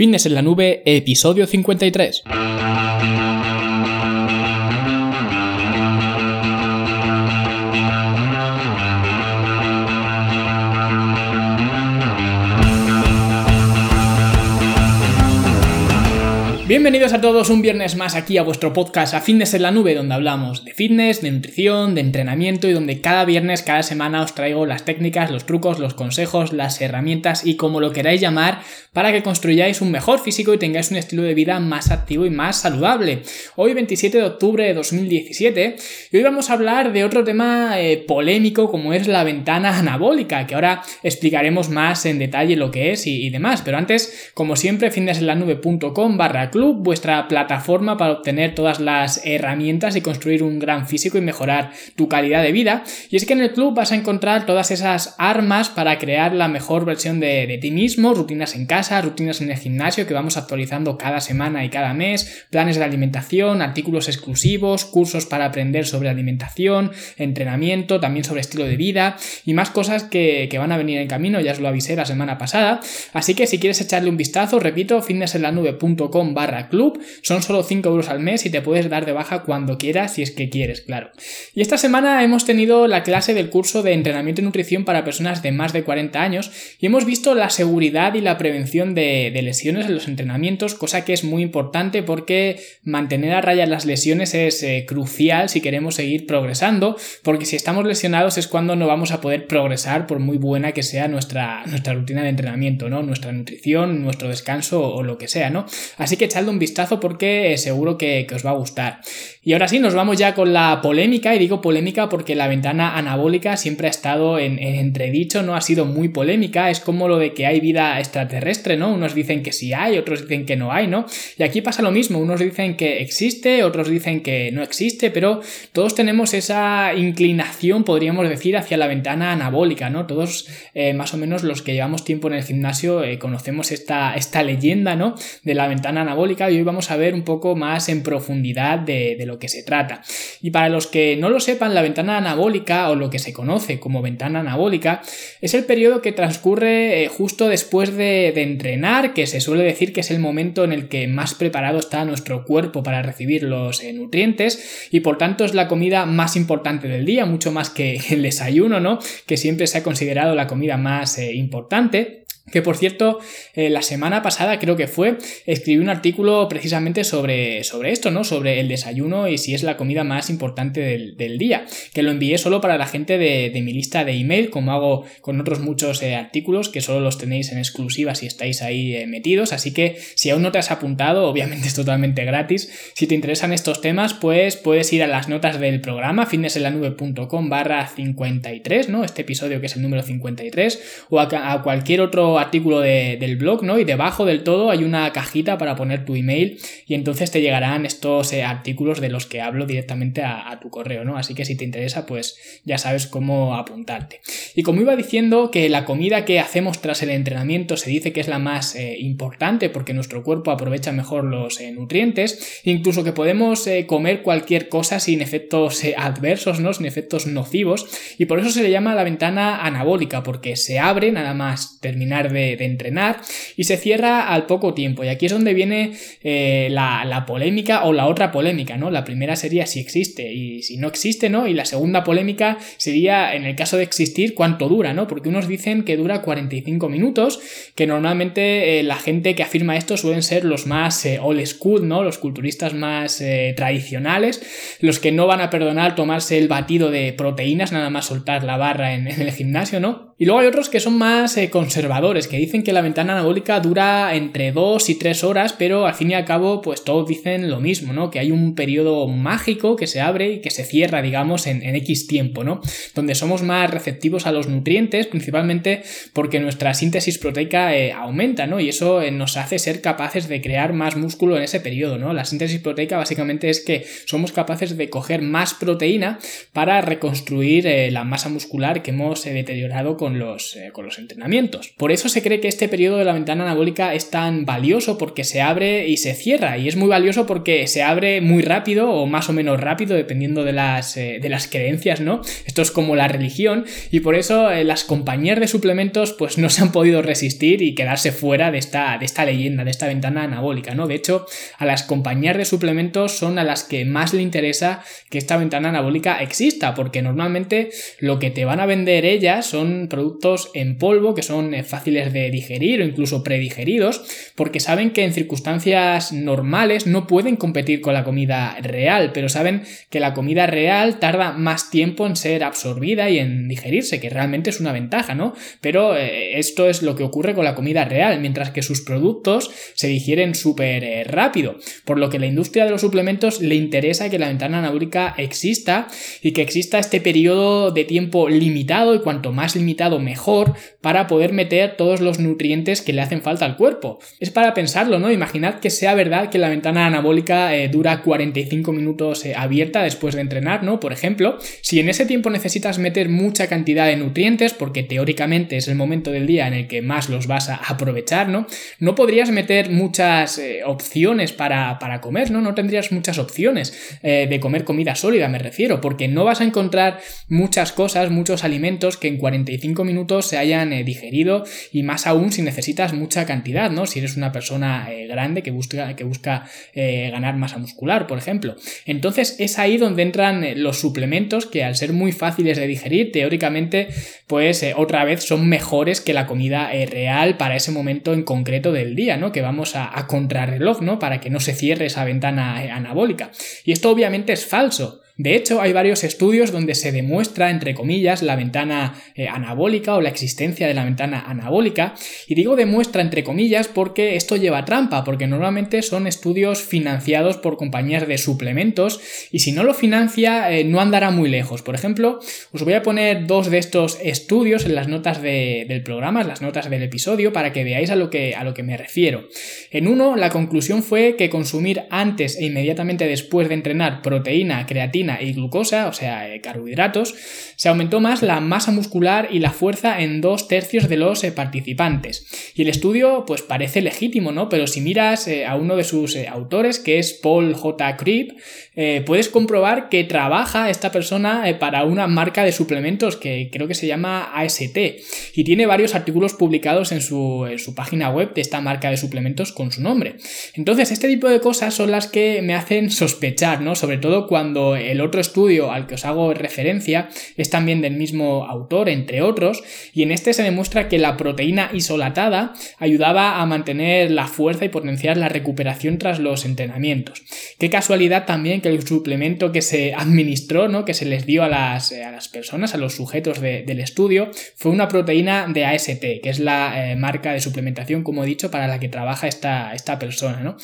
Fitness en la Nube, episodio 53. Bienvenidos a todos un viernes más aquí a vuestro podcast A Fitness en la Nube, donde hablamos de fitness, de nutrición, de entrenamiento y donde cada viernes, cada semana os traigo las técnicas, los trucos, los consejos, las herramientas y como lo queráis llamar para que construyáis un mejor físico y tengáis un estilo de vida más activo y más saludable. Hoy 27 de octubre de 2017 y hoy vamos a hablar de otro tema eh, polémico como es la ventana anabólica, que ahora explicaremos más en detalle lo que es y, demás. Pero antes, como siempre, fitnessenlanube.com barra vuestra plataforma para obtener todas las herramientas y construir un gran físico y mejorar tu calidad de vida. Y es que en el club vas a encontrar todas esas armas para crear la mejor versión de, ti mismo, rutinas en casa, rutinas en el gimnasio que vamos actualizando cada semana y cada mes, planes de alimentación, artículos exclusivos, cursos para aprender sobre alimentación, entrenamiento, también sobre estilo de vida y más cosas que, van a venir en camino, ya os lo avisé la semana pasada. Así que si quieres echarle un vistazo, repito, fitnessenlanube.com barra club. Son solo 5 euros al mes y te puedes dar de baja cuando quieras, si es que quieres, claro. Y esta semana hemos tenido la clase del curso de entrenamiento y nutrición para personas de más de 40 años y hemos visto la seguridad y la prevención de, lesiones en los entrenamientos, cosa que es muy importante porque mantener a raya las lesiones es eh, crucial si queremos seguir progresando, porque si estamos lesionados es cuando no vamos a poder progresar por muy buena que sea nuestra, nuestra rutina de entrenamiento, ¿no? Nuestra nutrición, nuestro descanso o lo que sea, ¿no? Así que echadle un vistazo porque seguro que, os va a gustar. Y ahora sí, nos vamos ya con la polémica, y digo polémica porque la ventana anabólica siempre ha estado en, entredicho, no ha sido muy polémica, es como lo de que hay vida extraterrestre, ¿no? Unos dicen que sí hay, otros dicen que no hay, ¿no? Y aquí pasa lo mismo, unos dicen que existe, otros dicen que no existe, pero todos tenemos esa inclinación, podríamos decir, hacia la ventana anabólica, ¿no? Todos, eh, más o menos los que llevamos tiempo en el gimnasio, eh, conocemos esta, esta leyenda, ¿no? De la ventana anabólica y hoy vamos a ver un poco más en profundidad de, lo que se trata. Y para los que no lo sepan, la ventana anabólica o lo que se conoce como ventana anabólica es el periodo que transcurre eh, justo después de, entrenar, que se suele decir que es el momento en el que más preparado está nuestro cuerpo para recibir los eh, nutrientes y por tanto es la comida más importante del día, mucho más que el desayuno, ¿no? Que siempre se ha considerado la comida más eh, importante. Que por cierto, eh, la semana pasada creo que fue, escribí un artículo precisamente sobre, sobre esto, ¿no? Sobre el desayuno y si es la comida más importante del, día. Que lo envié solo para la gente de, mi lista de email, como hago con otros muchos eh, artículos, que solo los tenéis en exclusiva si estáis ahí eh, metidos. Así que si aún no te has apuntado, obviamente es totalmente gratis. Si te interesan estos temas, pues puedes ir a las notas del programa, fitnessenlanube.com barra 53, ¿no? Este episodio que es el número 53, o a cualquier otro artículo del blog, ¿no? Y debajo del todo hay una cajita para poner tu email y entonces te llegarán estos eh, artículos de los que hablo directamente a, tu correo, ¿no? Así que si te interesa, pues ya sabes cómo apuntarte. Y como iba diciendo que la comida que hacemos tras el entrenamiento se dice que es la más eh, importante porque nuestro cuerpo aprovecha mejor los eh, nutrientes, incluso que podemos comer cualquier cosa sin efectos adversos, ¿no? Sin efectos nocivos y por eso se le llama la ventana anabólica porque se abre nada más terminar de, entrenar y se cierra al poco tiempo. Y aquí es donde viene eh, la, polémica o la otra polémica, ¿no? La primera sería si existe y si no existe, ¿no? Y la segunda polémica sería, en el caso de existir, cuánto dura, ¿no? Porque unos dicen que dura 45 minutos, que normalmente eh, la gente que afirma esto suelen ser los más eh, old school, ¿no? Los culturistas más tradicionales, los que no van a perdonar tomarse el batido de proteínas, nada más soltar la barra en el gimnasio, ¿no? Y luego hay otros que son más eh, conservadores, que dicen que la ventana anabólica dura entre 2 y 3 horas, pero al fin y al cabo, pues todos dicen lo mismo, ¿no? Que hay un periodo mágico que se abre y que se cierra, digamos, en, X tiempo, ¿no? Donde somos más receptivos a los nutrientes, principalmente porque nuestra síntesis proteica eh, aumenta, ¿no? Y eso eh, nos hace ser capaces de crear más músculo en ese periodo, ¿no? La síntesis proteica básicamente es que somos capaces de coger más proteína para reconstruir la masa muscular que hemos deteriorado con con los, eh, con los entrenamientos. Por eso se cree que este periodo de la ventana anabólica es tan valioso porque se abre y se cierra y es muy valioso porque se abre muy rápido o más o menos rápido dependiendo de las, eh, de las creencias, ¿no? Esto es como la religión y por eso eh, las compañías de suplementos pues no se han podido resistir y quedarse fuera de esta, de esta leyenda, de esta ventana anabólica, ¿no? De hecho, a las compañías de suplementos son a las que más le interesa que esta ventana anabólica exista porque normalmente lo que te van a vender ellas son en polvo que son eh, fáciles de digerir o incluso predigeridos porque saben que en circunstancias normales no pueden competir con la comida real, pero saben que la comida real tarda más tiempo en ser absorbida y en digerirse, que realmente es una ventaja, ¿no? Pero eh, esto es lo que ocurre con la comida real, mientras que sus productos se digieren súper eh, rápido, por lo que la industria de los suplementos le interesa que la ventana anabólica exista y que exista este periodo de tiempo limitado y cuanto más limitado mejor para poder meter todos los nutrientes que le hacen falta al cuerpo. Es para pensarlo, ¿no? Imaginad que sea verdad que la ventana anabólica eh, dura 45 minutos eh, abierta después de entrenar, ¿no? Por ejemplo, si en ese tiempo necesitas meter mucha cantidad de nutrientes, porque teóricamente es el momento del día en el que más los vas a aprovechar, ¿no? No podrías meter muchas eh, opciones para, para, comer, ¿no? No tendrías muchas opciones de comer comida sólida, me refiero, porque no vas a encontrar muchas cosas, muchos alimentos que en 45 minutos se hayan digerido y más aún si necesitas mucha cantidad, ¿no? Si eres una persona grande que busca, que busca ganar masa muscular, por ejemplo. Entonces es ahí donde entran eh, los suplementos que al ser muy fáciles de digerir, teóricamente, pues eh, otra vez son mejores que la comida eh, real para ese momento en concreto del día, ¿no? Que vamos a, a contrarreloj, ¿no? Para que no se cierre esa ventana anabólica. Y esto obviamente es falso. De hecho, hay varios estudios donde se demuestra, entre comillas, la ventana eh, anabólica o la existencia de la ventana anabólica. Y digo demuestra, entre comillas, porque esto lleva trampa, porque normalmente son estudios financiados por compañías de suplementos y si no lo financia, eh, no andará muy lejos. Por ejemplo, os voy a poner dos de estos estudios en las notas del programa, en las notas del episodio, para que veáis a lo que, a lo que me refiero. En uno, la conclusión fue que consumir antes e inmediatamente después de entrenar proteína, creatina, y glucosa, o sea, eh, carbohidratos, se aumentó más la masa muscular y la fuerza en dos tercios de los eh, participantes. Y el estudio, pues parece legítimo, ¿no? Pero si miras eh, a uno de sus autores, que es Paul J. Cribb, puedes comprobar que trabaja esta persona para una marca de suplementos que creo que se llama AST y tiene varios artículos publicados en su, en su página web de esta marca de suplementos con su nombre. Entonces, este tipo de cosas son las que me hacen sospechar, ¿no? Sobre todo cuando el otro estudio al que os hago referencia es también del mismo autor, entre otros, y en este se demuestra que la proteína isolatada ayudaba a mantener la fuerza y potenciar la recuperación tras los entrenamientos. Qué casualidad también que el suplemento que se administró, ¿no? que se les dio a las, a las personas, a los sujetos del estudio, fue una proteína de AST, que es la eh, marca de suplementación, como he dicho, para la que trabaja esta, esta persona. ¿no?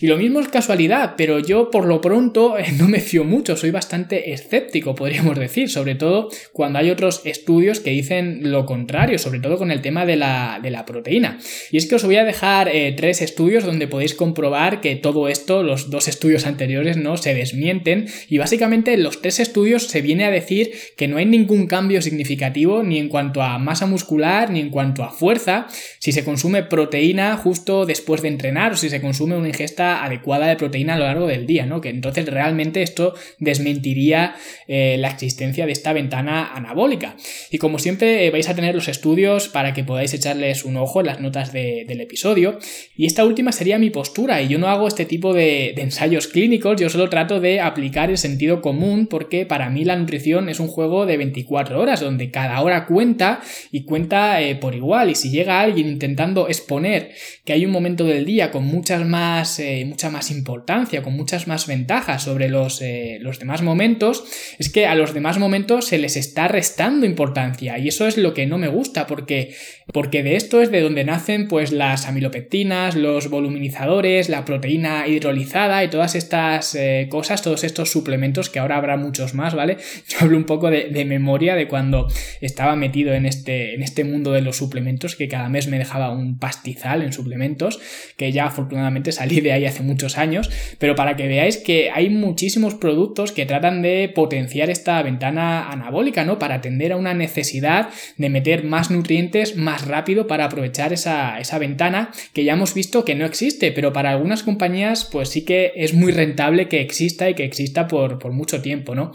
Y lo mismo es casualidad, pero yo por lo pronto no me fío mucho, soy bastante escéptico, podríamos decir, sobre todo cuando hay otros estudios que dicen lo contrario, sobre todo con el tema de la, proteína. Y es que os voy a dejar eh, tres estudios donde podéis comprobar que todo esto, los dos estudios anteriores, no se desmienten. Y básicamente en los tres estudios se viene a decir que no hay ningún cambio significativo ni en cuanto a masa muscular ni en cuanto a fuerza si se consume proteína justo después de entrenar o si se consume una ingesta adecuada de proteína a lo largo del día, ¿no? Que entonces realmente esto desmiente mentiría eh, la existencia de esta ventana anabólica. Y como siempre eh, vais a tener los estudios para que podáis echarles un ojo en las notas del episodio. Y esta última sería mi postura y yo no hago este tipo de, ensayos clínicos, yo solo trato de aplicar el sentido común porque para mí la nutrición es un juego de 24 horas donde cada hora cuenta y cuenta eh, por igual. Y si llega alguien intentando exponer que hay un momento del día con muchas más, mucha más importancia, con muchas más ventajas sobre los, los demás momentos, es que a los demás momentos se les está restando importancia y eso es lo que no me gusta porque, porque de esto es de donde nacen pues las amilopectinas, los voluminizadores, la proteína hidrolizada y todas estas eh, cosas, todos estos suplementos que ahora habrá muchos más, ¿vale? Yo hablo un poco de, de, memoria de cuando estaba metido en este, en este mundo de los suplementos que cada mes me dejaba un pastizal en suplementos que ya afortunadamente salí de ahí hace muchos años, pero para que veáis que hay muchísimos productos que tratan de potenciar esta ventana anabólica, ¿no? Para atender a una necesidad de meter más nutrientes más rápido para aprovechar esa, esa ventana que ya hemos visto que no existe, pero para algunas compañías pues sí que es muy rentable que exista y que exista por, por mucho tiempo, ¿no?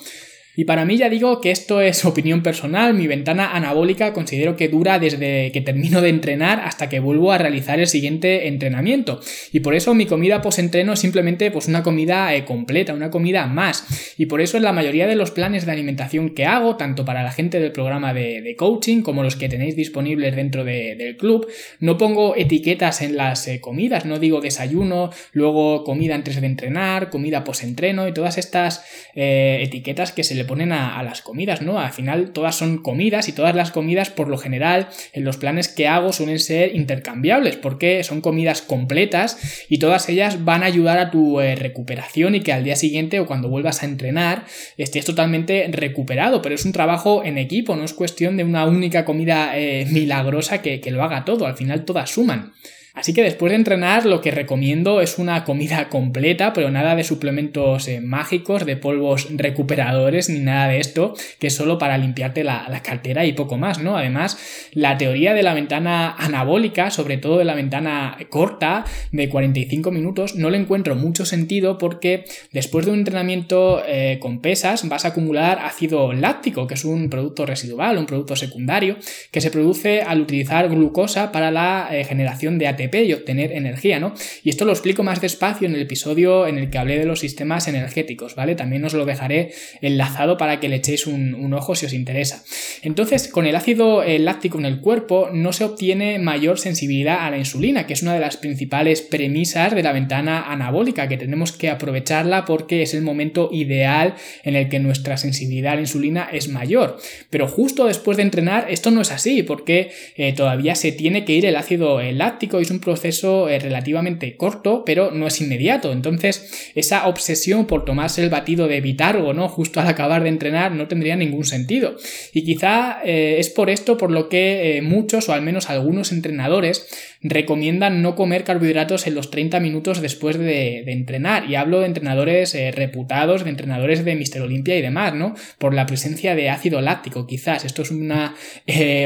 Y para mí ya digo que esto es opinión personal, mi ventana anabólica considero que dura desde que termino de entrenar hasta que vuelvo a realizar el siguiente entrenamiento. Y por eso mi comida post-entreno es simplemente pues una comida eh, completa, una comida más. Y por eso en la mayoría de los planes de alimentación que hago, tanto para la gente del programa de, coaching como los que tenéis disponibles dentro del club, no pongo etiquetas en las eh, comidas, no digo desayuno, luego comida antes de entrenar, comida post-entreno y todas estas eh, etiquetas que se le ponen a, las comidas, ¿no? Al final todas son comidas y todas las comidas por lo general en los planes que hago suelen ser intercambiables porque son comidas completas y todas ellas van a ayudar a tu eh, recuperación y que al día siguiente o cuando vuelvas a entrenar estés totalmente recuperado, pero es un trabajo en equipo, no es cuestión de una única comida eh, milagrosa que, que lo haga todo, al final todas suman. Así que después de entrenar lo que recomiendo es una comida completa, pero nada de suplementos eh, mágicos, de polvos recuperadores, ni nada de esto, que es solo para limpiarte la, cartera y poco más, ¿no? Además, la teoría de la ventana anabólica, sobre todo de la ventana corta, de 45 minutos, no le encuentro mucho sentido porque después de un entrenamiento eh, con pesas vas a acumular ácido láctico, que es un producto residual, un producto secundario, que se produce al utilizar glucosa para la eh, generación de ATP y obtener energía, ¿no? Y esto lo explico más despacio en el episodio en el que hablé de los sistemas energéticos, ¿vale? También os lo dejaré enlazado para que le echéis un, ojo si os interesa. Entonces, con el ácido eh, láctico en el cuerpo no se obtiene mayor sensibilidad a la insulina, que es una de las principales premisas de la ventana anabólica, que tenemos que aprovecharla porque es el momento ideal en el que nuestra sensibilidad a la insulina es mayor. Pero justo después de entrenar esto no es así, porque eh, todavía se tiene que ir el ácido eh, láctico y es un proceso eh, relativamente corto, pero no es inmediato. Entonces, esa obsesión por tomarse el batido de Vitargo, ¿no? Justo al acabar de entrenar, no tendría ningún sentido. Y quizá eh, es por esto por lo que eh, muchos, o al menos algunos entrenadores, recomiendan no comer carbohidratos en los 30 minutos después de, entrenar. Y hablo de entrenadores reputados, de entrenadores de Mister Olimpia y demás, ¿no? Por la presencia de ácido láctico, quizás. Esto es una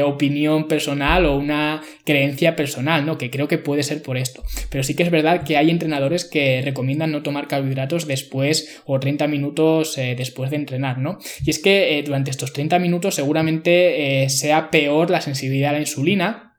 opinión personal o una creencia personal, ¿no? Que creo que puede ser por esto. Pero sí que es verdad que hay entrenadores que recomiendan no tomar carbohidratos después o 30 minutos eh, después de entrenar, ¿no? Y es que eh, durante estos 30 minutos seguramente eh, sea peor la sensibilidad a la insulina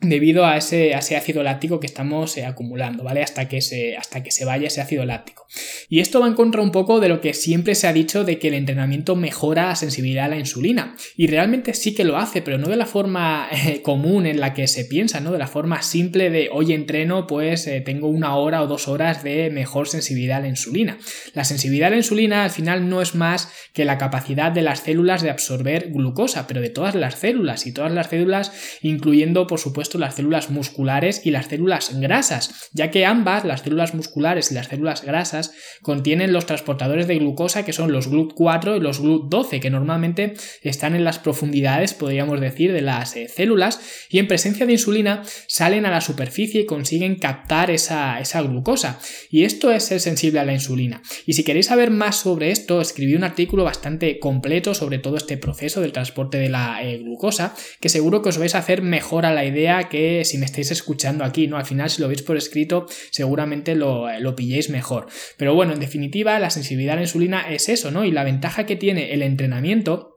debido a ese, ácido láctico que estamos eh, acumulando, ¿vale? Hasta que, se, hasta que se vaya ese ácido láctico. Y esto va en contra un poco de lo que siempre se ha dicho de que el entrenamiento mejora la sensibilidad a la insulina. Y realmente sí que lo hace, pero no de la forma eh, común en la que se piensa, ¿no? De la forma simple de hoy entreno, pues eh, tengo una hora o dos horas de mejor sensibilidad a la insulina. La sensibilidad a la insulina al final no es más que la capacidad de las células de absorber glucosa, pero de todas las células y todas las células, incluyendo por supuesto las células musculares y las células grasas, ya que ambas, las células musculares y las células grasas, contienen los transportadores de glucosa que son los GLUT4 y los GLUT12, que normalmente están en las profundidades, podríamos decir, de las eh, células y en presencia de insulina salen a la superficie y consiguen captar esa, esa glucosa. Y esto es ser sensible a la insulina. Y si queréis saber más sobre esto, escribí un artículo bastante completo sobre todo este proceso del transporte de la eh, glucosa, que seguro que os vais a hacer mejor a la idea que si me estáis escuchando aquí, ¿no? Al final, si lo veis por escrito, seguramente lo, lo pilléis mejor. Pero bueno, en definitiva, la sensibilidad a la insulina es eso, ¿no? Y la ventaja que tiene el entrenamiento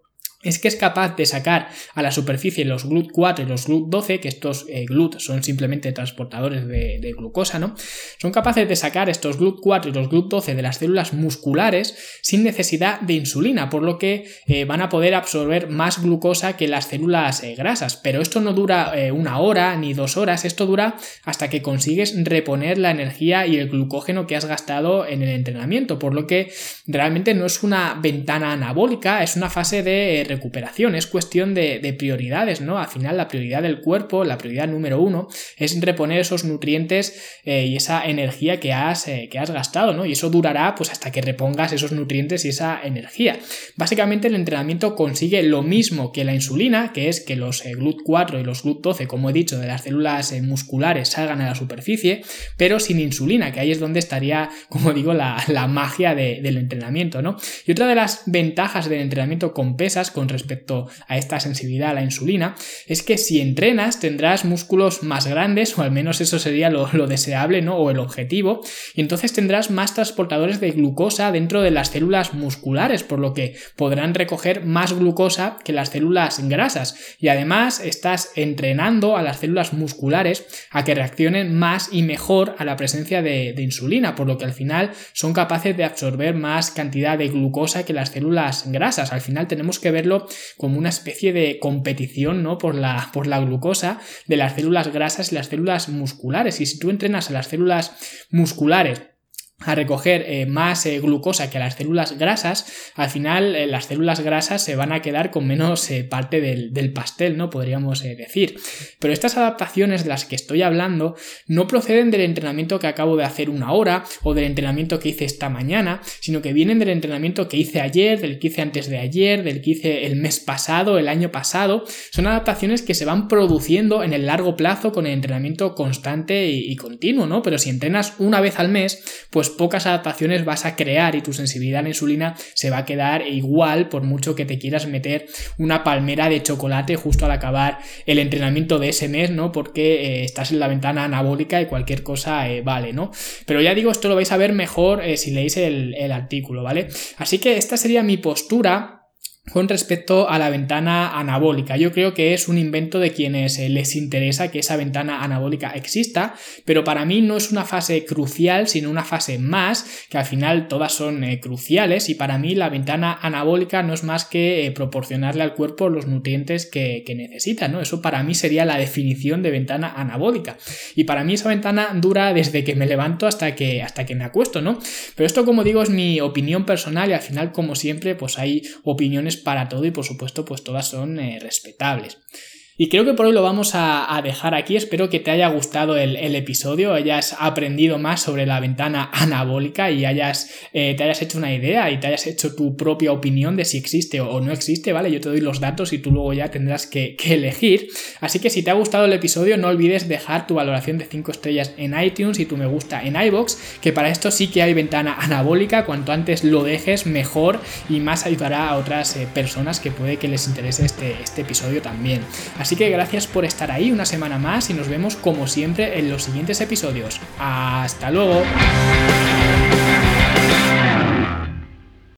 es que es capaz de sacar a la superficie los GLUT4 y los GLUT12, que estos eh, GLUT son simplemente transportadores de, glucosa, ¿no? Son capaces de sacar estos GLUT4 y los GLUT12 de las células musculares sin necesidad de insulina, por lo que eh, van a poder absorber más glucosa que las células eh, grasas. Pero esto no dura una hora ni dos horas, esto dura hasta que consigues reponer la energía y el glucógeno que has gastado en el entrenamiento, por lo que realmente no es una ventana anabólica, es una fase de recuperación, es cuestión de, prioridades, ¿no? Al final la prioridad del cuerpo, la prioridad número uno, es reponer esos nutrientes eh, y esa energía que has, eh, que has gastado, ¿no? Y eso durará pues hasta que repongas esos nutrientes y esa energía. Básicamente el entrenamiento consigue lo mismo que la insulina, que es que los GLUT4 y los GLUT12, como he dicho, de las células musculares salgan a la superficie, pero sin insulina, que ahí es donde estaría, como digo, la, magia del entrenamiento, ¿no? Y otra de las ventajas del entrenamiento con pesas respecto a esta sensibilidad a la insulina es que si entrenas tendrás músculos más grandes, o al menos eso sería lo, deseable, ¿no? O el objetivo, y entonces tendrás más transportadores de glucosa dentro de las células musculares, por lo que podrán recoger más glucosa que las células grasas. Y además estás entrenando a las células musculares a que reaccionen más y mejor a la presencia de, de insulina, por lo que al final son capaces de absorber más cantidad de glucosa que las células grasas. Al final tenemos que verlo como una especie de competición ¿no? por, la, por la glucosa de las células grasas y las células musculares. Y si tú entrenas a las células musculares a recoger eh, más eh, glucosa que las células grasas, al final eh, las células grasas se van a quedar con menos parte del, del, pastel, ¿no? Podríamos decir. Pero estas adaptaciones de las que estoy hablando no proceden del entrenamiento que acabo de hacer una hora o del entrenamiento que hice esta mañana, sino que vienen del entrenamiento que hice ayer, del que hice antes de ayer, del que hice el mes pasado, el año pasado. Son adaptaciones que se van produciendo en el largo plazo con el entrenamiento constante y, y continuo, ¿no? Pero si entrenas una vez al mes, pues pocas adaptaciones vas a crear y tu sensibilidad a la insulina se va a quedar igual por mucho que te quieras meter una palmera de chocolate justo al acabar el entrenamiento de ese mes, ¿no? Porque eh, estás en la ventana anabólica y cualquier cosa eh, vale, ¿no? Pero ya digo, esto lo vais a ver mejor eh, si leéis el, el artículo, ¿vale? Así que esta sería mi postura con respecto a la ventana anabólica. Yo creo que es un invento de quienes eh, les interesa que esa ventana anabólica exista, pero para mí no es una fase crucial, sino una fase más, que al final todas son eh, cruciales y para mí la ventana anabólica no es más que eh, proporcionarle al cuerpo los nutrientes que, necesita, ¿no? Eso para mí sería la definición de ventana anabólica. Y para mí esa ventana dura desde que me levanto hasta que, hasta que me acuesto, ¿no? Pero esto, como digo, es mi opinión personal y al final, como siempre, pues hay opiniones para todo y por supuesto pues todas son eh, respetables. Y creo que por hoy lo vamos a, dejar aquí. Espero que te haya gustado el, episodio, hayas aprendido más sobre la ventana anabólica y hayas, eh, te hayas hecho una idea y te hayas hecho tu propia opinión de si existe o, no existe, ¿vale? Yo te doy los datos y tú luego ya tendrás que, elegir. Así que si te ha gustado el episodio, no olvides dejar tu valoración de 5 estrellas en iTunes y tu me gusta en iBox, que para esto sí que hay ventana anabólica. Cuanto antes lo dejes, mejor y más ayudará a otras eh, personas que puede que les interese este, este episodio también. Así que gracias por estar ahí una semana más y nos vemos como siempre en los siguientes episodios. Hasta luego.